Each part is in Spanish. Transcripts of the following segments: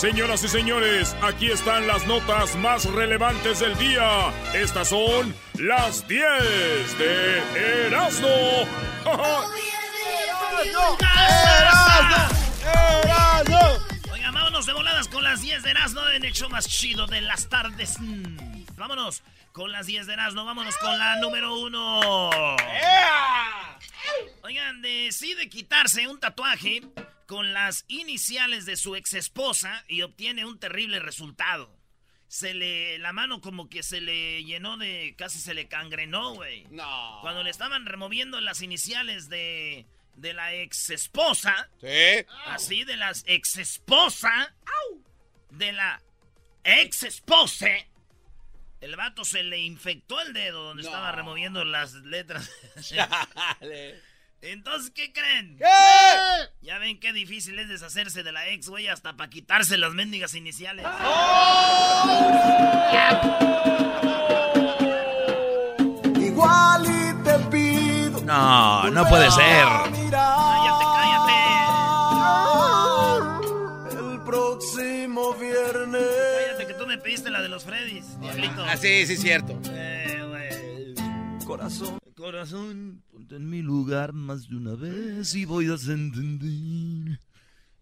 Señoras y señores, aquí están las notas más relevantes del día. Estas son las 10 de Erasmo. Oiga, vámonos de voladas con las 10 de Erasmo en el show más chido de las tardes. Vámonos con las 10 de Erasmo, vámonos con la número 1. Oigan, decide quitarse un tatuaje con las iniciales de su ex esposa y obtiene un terrible resultado. Se le, la mano como que se le llenó de, casi se le cangrenó, güey. No. Cuando le estaban removiendo las iniciales de, de la ex esposa. Sí. Así, de las ex esposa. De la ex esposa. El vato se le infectó el dedo donde estaba removiendo las letras. Entonces, ¿qué creen? Ya ven qué difícil es deshacerse de la ex, güey, hasta para quitarse las mendigas iniciales. Igual y te pido. No, no puede ser. Cállate, cállate. El próximo viernes. Cállate que tú me pediste la de los Freddys, diablito. Ah, sí, sí, cierto. Eh, güey. Corazón. Corazón, ponte en mi lugar más de una vez y voy a entender.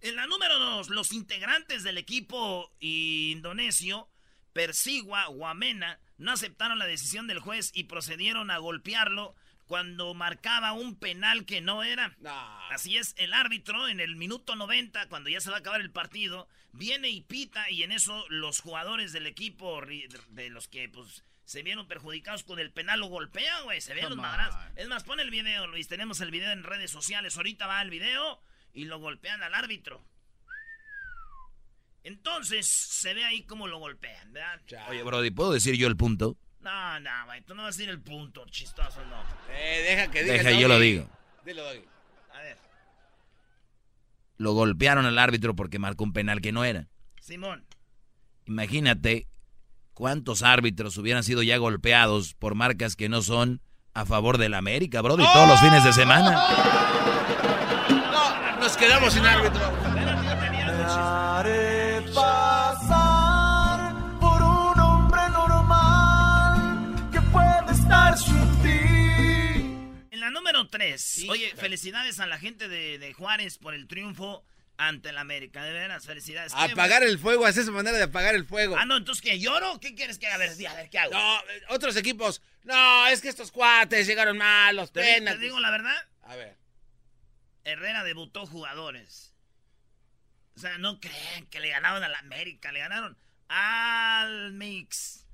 En la número dos, los integrantes del equipo indonesio, Persigua Guamena, no aceptaron la decisión del juez y procedieron a golpearlo cuando marcaba un penal que no era. Así es, el árbitro en el minuto 90, cuando ya se va a acabar el partido, viene y pita y en eso los jugadores del equipo, de los que pues se vieron perjudicados con el penal, lo golpean, güey, se ven los Come madrazos. Es más, pon el video, Luis, tenemos el video en redes sociales, ahorita va el video y lo golpean al árbitro. Entonces, se ve ahí cómo lo golpean, ¿verdad? Oye, Brody, ¿puedo decir yo el punto? No, no, güey, tú no vas a decir el punto, chistoso, no. Eh, deja que diga. Deja, yo lo digo. Dilo, Doggy. A ver, Lo golpearon al árbitro porque marcó un penal que no era. Simón. Imagínate cuántos árbitros hubieran sido ya golpeados por marcas que no son a favor del América, Brody, todos los fines de semana. No, nos quedamos sin árbitro. Me haré pasar por un hombre normal que puede estar sin ti. En la número 3, oye, felicidades a la gente de, de Juárez por el triunfo ante el América. De veras, felicidades. ¿Qué, Apagar el fuego, hacer esa manera de apagar el fuego. Ah, no, entonces, ¿qué? ¿Lloro? ¿Qué quieres que haga? A ver, a ver, ¿qué hago? No, eh, otros equipos. No, es que estos cuates llegaron mal, los ¿Te, penas. te digo la verdad? A ver. Herrera debutó jugadores. O sea, no creen que le ganaron al América, le ganaron al Mix.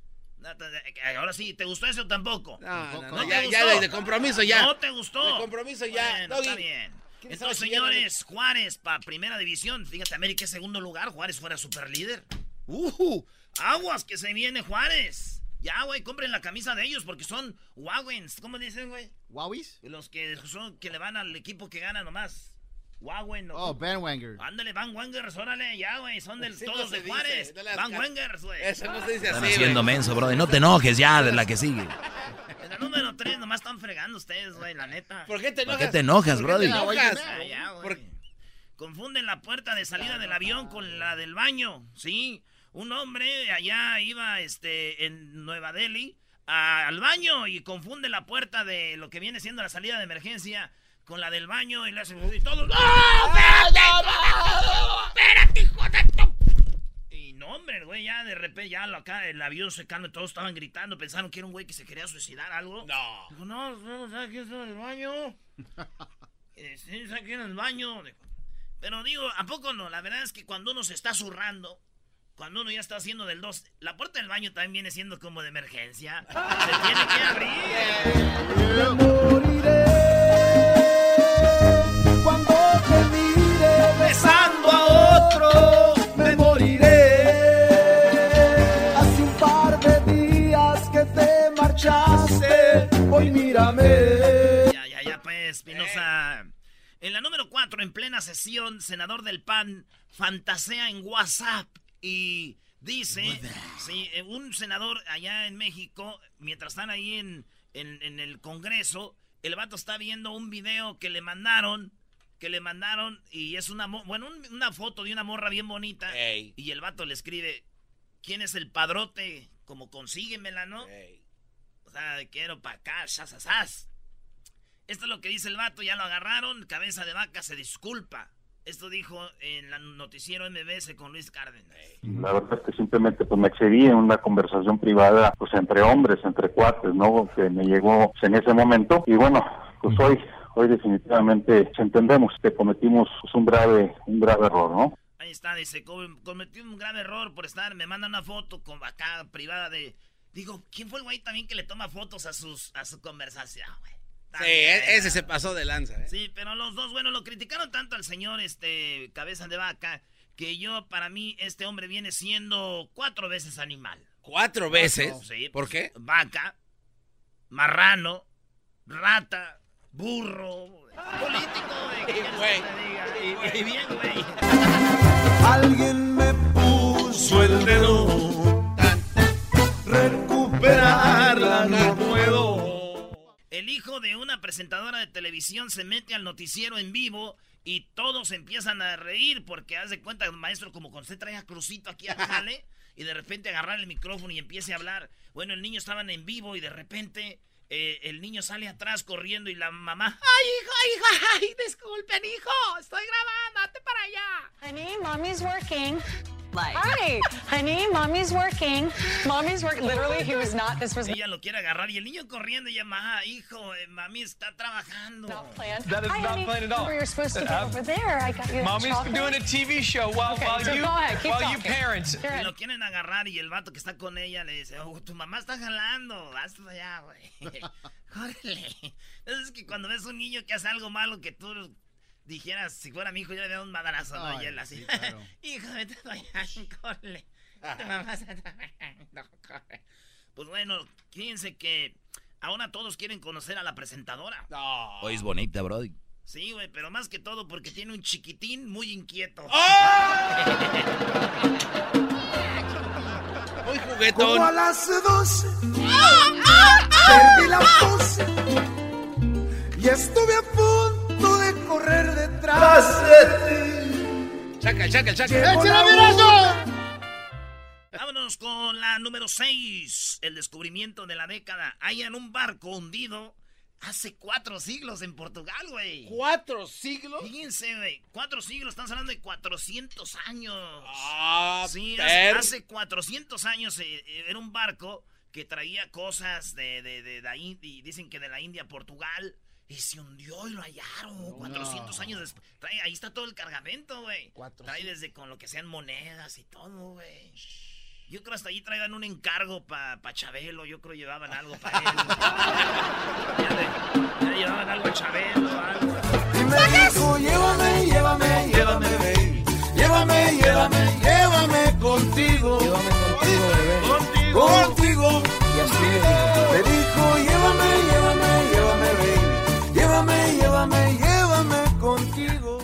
Te- Ahora sí, ¿te gustó eso tampoco? No, no, no, te ya, ya gustó? de, de compromiso ya. No te gustó. De compromiso ya. Bueno, está bien. ¿Quién estaba Entonces, señores, Juárez para primera división. Fíjate, América es segundo lugar. Juárez fuera super líder. Uh, Aguas que se viene Juárez. Ya, güey, compren la camisa de ellos porque son Wagwens. ¿Cómo dicen, güey? ¿Wowis? Los que son que le van al equipo que gana nomás. No. Oh, bandwanger. Ándale, Van Wengers, órale, ya, güey. Son del, Sí, todos de dice, Juárez. Van Wengers, güey. Eso no se dice Están así, haciendo güey. menso, Brody. No te enojes ya de la que sigue. En el número 3 nomás están fregando ustedes, güey, la neta. ¿Por qué te ¿Por enojas? qué te enojas, ¿Por qué te enojas? Ah, ya, güey. ¿Por- Confunden la puerta de salida del avión con la del baño, ¿sí? Un hombre allá iba este, en Nueva Delhi al baño y confunde la puerta de lo que viene siendo la salida de emergencia con la del baño y le hace y todos ¡No! ¡Espérate! ¡Espérate, hijo de Y no, hombre, el güey ya de repente ya lo acá el avión se calma, todos estaban gritando, pensaron que era un güey que se quería suicidar algo. No. Dijo, no, no, ¿sabes quién está en el baño? sí, ¿sabes quién en el baño? Pero digo, ¿a poco no? La verdad es que cuando uno se está zurrando, cuando uno ya está haciendo del 2, la puerta del baño también viene siendo como de emergencia. Se tiene que abrir. mírame. Ya, ya, ya, pues, Espinosa. En la número 4, en plena sesión, senador del PAN fantasea en WhatsApp y dice, sí, eh, un senador allá en México, mientras están ahí en, en, el Congreso, el vato está viendo un video que le mandaron, que le mandaron, y es una, bueno, una foto de una morra bien bonita, y el vato le escribe, ¿quién es el padrote? Como consíguemela, ¿no? Sea, quiero para acá, sas, Esto es lo que dice el vato, ya lo agarraron, cabeza de vaca se disculpa. Esto dijo en el noticiero MBS con Luis Cárdenas. La verdad es que simplemente pues me excedí en una conversación privada pues entre hombres, entre cuates, ¿no? Que me llegó en ese momento y bueno, pues hoy hoy definitivamente entendemos que cometimos pues, un grave un grave error, ¿no? Ahí está, dice, cometí un grave error por estar, me manda una foto con acá privada de digo, ¿quién fue el güey también que le toma fotos a sus a su conversación, güey? Sí, e-, ese se pasó de lanza, ¿eh? Sí, pero los dos, bueno, lo criticaron tanto al señor, este, cabeza de vaca, que yo, para mí, este hombre viene siendo cuatro veces animal. ¿Cuatro veces? Sí. ¿Por qué? Vaca, marrano, rata, burro, político, güey. Y, bien, güey. Alguien me puso el dedo. No puedo. El hijo de una presentadora de televisión se mete al noticiero en vivo y todos empiezan a reír porque haz de cuenta, maestro, como cuando usted trae a Crucito aquí a jale y de repente agarrar el micrófono y empiece a hablar. Bueno, el niño estaba en vivo y de repente eh, el niño sale atrás corriendo y la mamá, ¡ay, hijo, hijo! ¡Ay, disculpen, hijo! Estoy grabando, date para allá. Honey, mommy's working. Hi, honey, mommy's working. Mommy's working. Literally, he was not. This was. Ella lo quiere agarrar y el niño corriendo y llama, hijo, eh, mami está trabajando. Not planned. That is Hi, not honey. planned at all. You're supposed to get over there. I got you. Mommy's chocolate. doing a TV show while, Okay, while so you go ahead, keep while you talking. parents. You're Y lo quieren agarrar y el vato que está con ella le dice, oh, tu mamá está jalando, vas allá, güey. Órale. Es que cuando ves un niño que hace algo malo que tú dijeras, si fuera mi hijo, yo le daría un madrazo, ¿no? Y él así, sí, claro. hijo, vete allá, corre. Trabajando, corre. Pues bueno, fíjense que ahora todos quieren conocer a la presentadora. No. Hoy es bonita, Brody. Sí, güey, pero más que todo porque tiene un chiquitín muy inquieto. Muy Como juguetón. a las 12 perdí la pose y estuve a punto de ti. Chaca, chaca, chaca. La hora. Vámonos con la número 6. El descubrimiento de la década. Hayan un barco hundido hace cuatro siglos en Portugal, güey. ¿Cuatro siglos? Fíjense, güey. Cuatro siglos, estamos hablando de 400 años. Ah, sí, hace, hace 400 años eh, eh, era un barco que traía cosas de, de, de, la India, dicen que de la India a Portugal. Y se hundió y lo hallaron 400 años después. Trae- ahí está todo el cargamento, güey. Trae desde con lo que sean monedas y todo, güey. Yo creo hasta allí traigan un encargo para pa Chabelo. Yo creo llevaban algo para él. ya, le- ya llevaban algo a Chabelo, algo. Y me dijo, llévame, llévame, llévame, baby. Llévame, llévame, llévame contigo. Llévame contigo, bebé. Contigo. Contigo. Y así me dijo. Llévame, llévame, llévame contigo.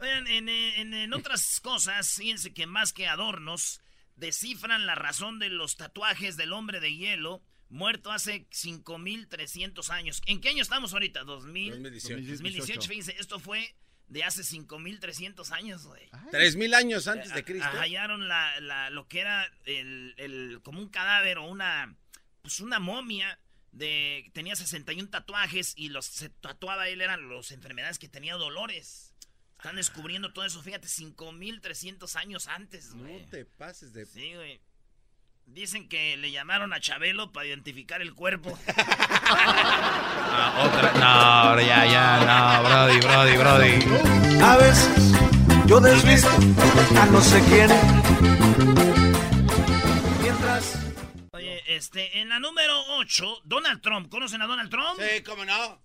Oigan, en, eh, en- en otras cosas, fíjense que más que adornos, descifran la razón de los tatuajes del hombre de hielo muerto hace 5300 años. ¿En qué año estamos ahorita? 2000, 2018. 2018. Fíjense, esto fue de hace 5300 años, güey. Tres mil años antes de Cristo. Ah, Hallaron la, la- lo que era el, el- como un cadáver o una pues una momia de tenía 61 tatuajes y los se tatuaba él eran las enfermedades que tenía dolores. Están descubriendo todo eso, fíjate, 5300 años antes, güey. No te pases de. Sí, güey. Dicen que le llamaron a Chabelo para identificar el cuerpo. Ah, otra. No, ya, ya, no, Brody, Brody, Brody. A veces yo desvisto a no sé quién. Mientras. Este, en la número 8, Donald Trump. ¿Conocen a Donald Trump? Sí, cómo no.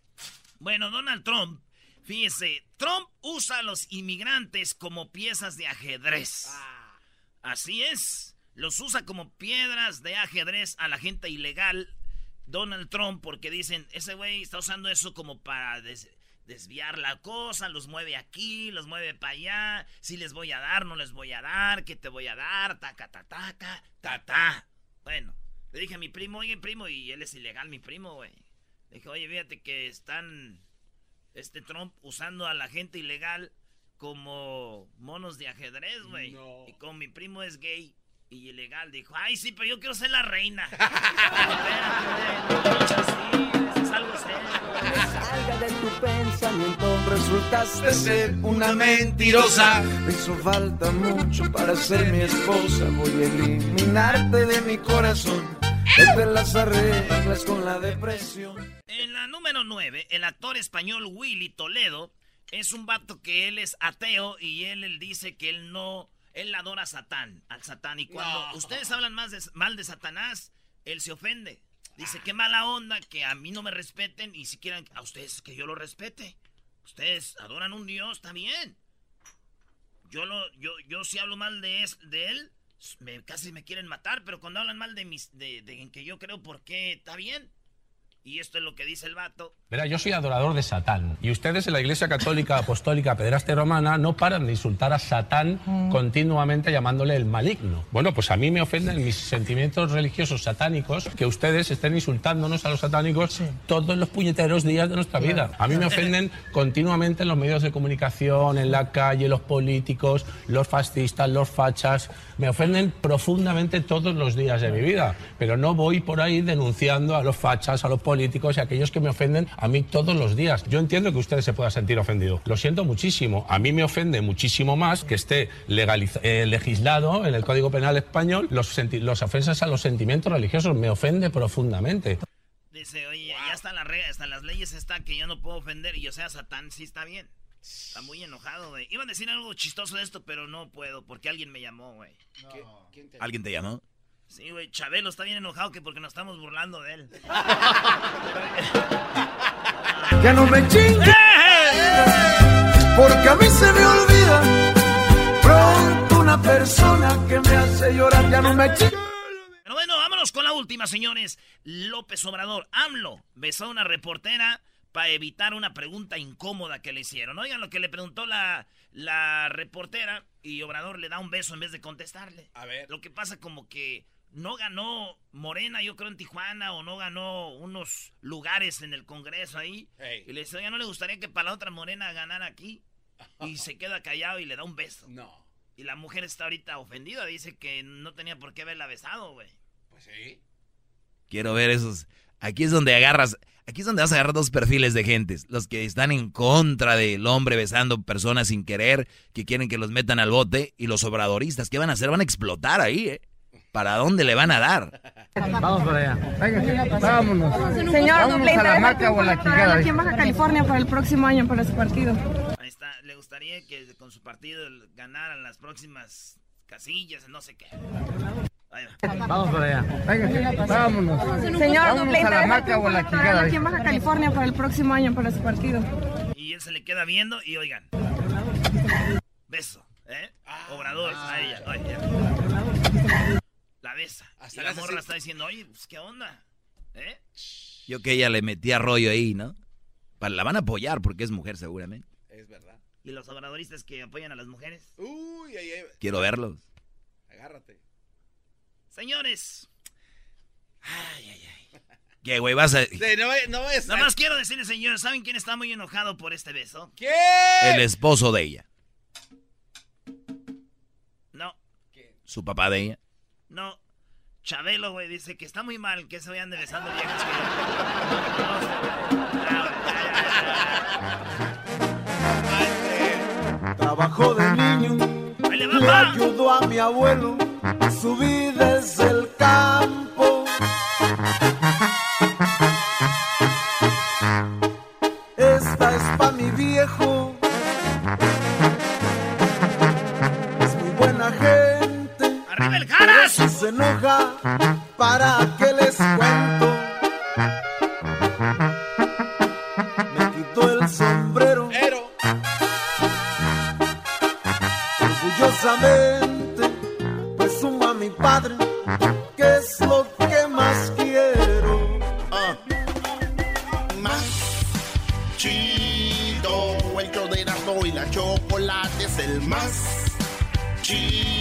Bueno, Donald Trump, fíjese, Trump usa a los inmigrantes como piezas de ajedrez. Ah. Así es. Los usa como piedras de ajedrez a la gente ilegal. Donald Trump, porque dicen, ese güey está usando eso como para des- desviar la cosa, los mueve aquí, los mueve para allá. Si les voy a dar, no les voy a dar, ¿qué te voy a dar? Taca, ta, taca, ta, ta. Bueno, le dije a mi primo, oye, primo, y él es ilegal, mi primo, güey. Le dije, oye, fíjate que están este Trump usando a la gente ilegal como monos de ajedrez, güey. No. Y como mi primo es gay y ilegal, dijo, ay, sí, pero yo quiero ser la reina. Es algo serio. Salga de tu pensamiento, resultaste ser una mentirosa. Me hizo falta mucho para ser mi esposa. Voy a eliminarte de mi corazón. Las arreglas con la depresión. En la número 9, el actor español Willy Toledo es un vato que él es ateo y él, él dice que él no, él adora a Satán, al Satán. Y cuando No. ustedes hablan más de- mal de Satanás, él se ofende. Dice, qué mala onda que a mí no me respeten y si quieren a ustedes que yo lo respete. Ustedes adoran un Dios, está bien. Yo lo, yo, yo si hablo mal de, es- de él, me, casi me quieren matar, pero cuando hablan mal de mis, de, de que yo creo, ¿por qué? Está bien. Y esto es lo que dice el vato. Verá, yo soy adorador de Satán. Y ustedes en la Iglesia Católica Apostólica Pederasta Romana no paran de insultar a Satán continuamente llamándole el maligno. Bueno, pues a mí me ofenden mis sentimientos religiosos satánicos que ustedes estén insultándonos a los satánicos todos los puñeteros días de nuestra vida. A mí me ofenden continuamente en los medios de comunicación, en la calle, los políticos, los fascistas, los fachas. Me ofenden profundamente todos los días de mi vida. Pero no voy por ahí denunciando a los fachas, a los políticos y a aquellos que me ofenden a mí todos los días. Yo entiendo que ustedes se puedan sentir ofendidos. Lo siento muchísimo. A mí me ofende muchísimo más que esté legaliz- eh, legislado en el Código Penal español los, senti- los ofensas a los sentimientos religiosos. Me ofende profundamente. Dice, oye, ya están las reglas, están las leyes, está que yo no puedo ofender y yo sea Satán, sí está bien. Está muy enojado, güey. Iba a decir algo chistoso de esto, pero no puedo, porque alguien me llamó, güey. ¿Alguien te llamó? Sí, güey, Chabelo está bien enojado que porque nos estamos burlando de él. Ya no me chingue, porque a mí se me olvida pronto una persona que me hace llorar. Ya no me chingue. Pero bueno, vámonos con la última, señores. López Obrador, AMLO, besó a una reportera para evitar una pregunta incómoda que le hicieron. Oigan lo que le preguntó la, la reportera y Obrador le da un beso en vez de contestarle. A ver. Lo que pasa como que no ganó Morena, yo creo, en Tijuana, o no ganó unos lugares en el Congreso ahí. Y le dice, oiga, ¿no le gustaría que para la otra Morena ganara aquí? Y se queda callado y le da un beso. No. Y la mujer está ahorita ofendida, dice que no tenía por qué haberla besado, güey. Pues sí. Quiero ver esos. Aquí es donde agarras. Aquí es donde vas a agarrar dos perfiles de gentes. Los que están en contra del hombre besando personas sin querer, que quieren que los metan al bote, y los obradoristas. ¿Qué van a hacer? Van a explotar ahí, ¿eh? ¿Para dónde le van a dar? Vamos para allá. Venga, vámonos. Señor, Vámonos ¿le a la maca o a la chingada. aquí en Baja California para el próximo año para su partido? Ahí está, le gustaría que con su partido ganaran las próximas casillas, no sé qué. Ahí va. Vamos para allá. Venga, vámonos. Señor, Vámonos ¿le a la maca o a la chingada. aquí en Baja California para el próximo año para su partido? Y él se le queda viendo y oigan. Beso, ¿eh? Obrador a ella. oye. Hasta y la morra así. está diciendo, oye, pues qué onda. ¿Eh? Yo que ella le metía rollo ahí, ¿no? La van a apoyar porque es mujer seguramente. Es verdad. Y los obradoristas que apoyan a las mujeres. Uy, ay, ay. Quiero verlos. Agárrate. Señores. Ay, ay, ay. ¿Qué, güey? Vas a... Sí, no, no a- Nada más quiero decirles, señores, ¿saben quién está muy enojado por este beso? ¿Qué? El esposo de ella. No, Su papá de ella. no. Chabelo, güey, dice que está muy mal que se vayan besando viejas que... Trabajó de niño, le ayudó a mi abuelo, subí desde el campo. Enoja, ¿para qué les cuento? Me quitó el sombrero. Pero. Orgullosamente presumo a mi padre que es lo que más quiero. Ah. Más chido, el show de Erasmo y la chocolate es el más chido.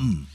come.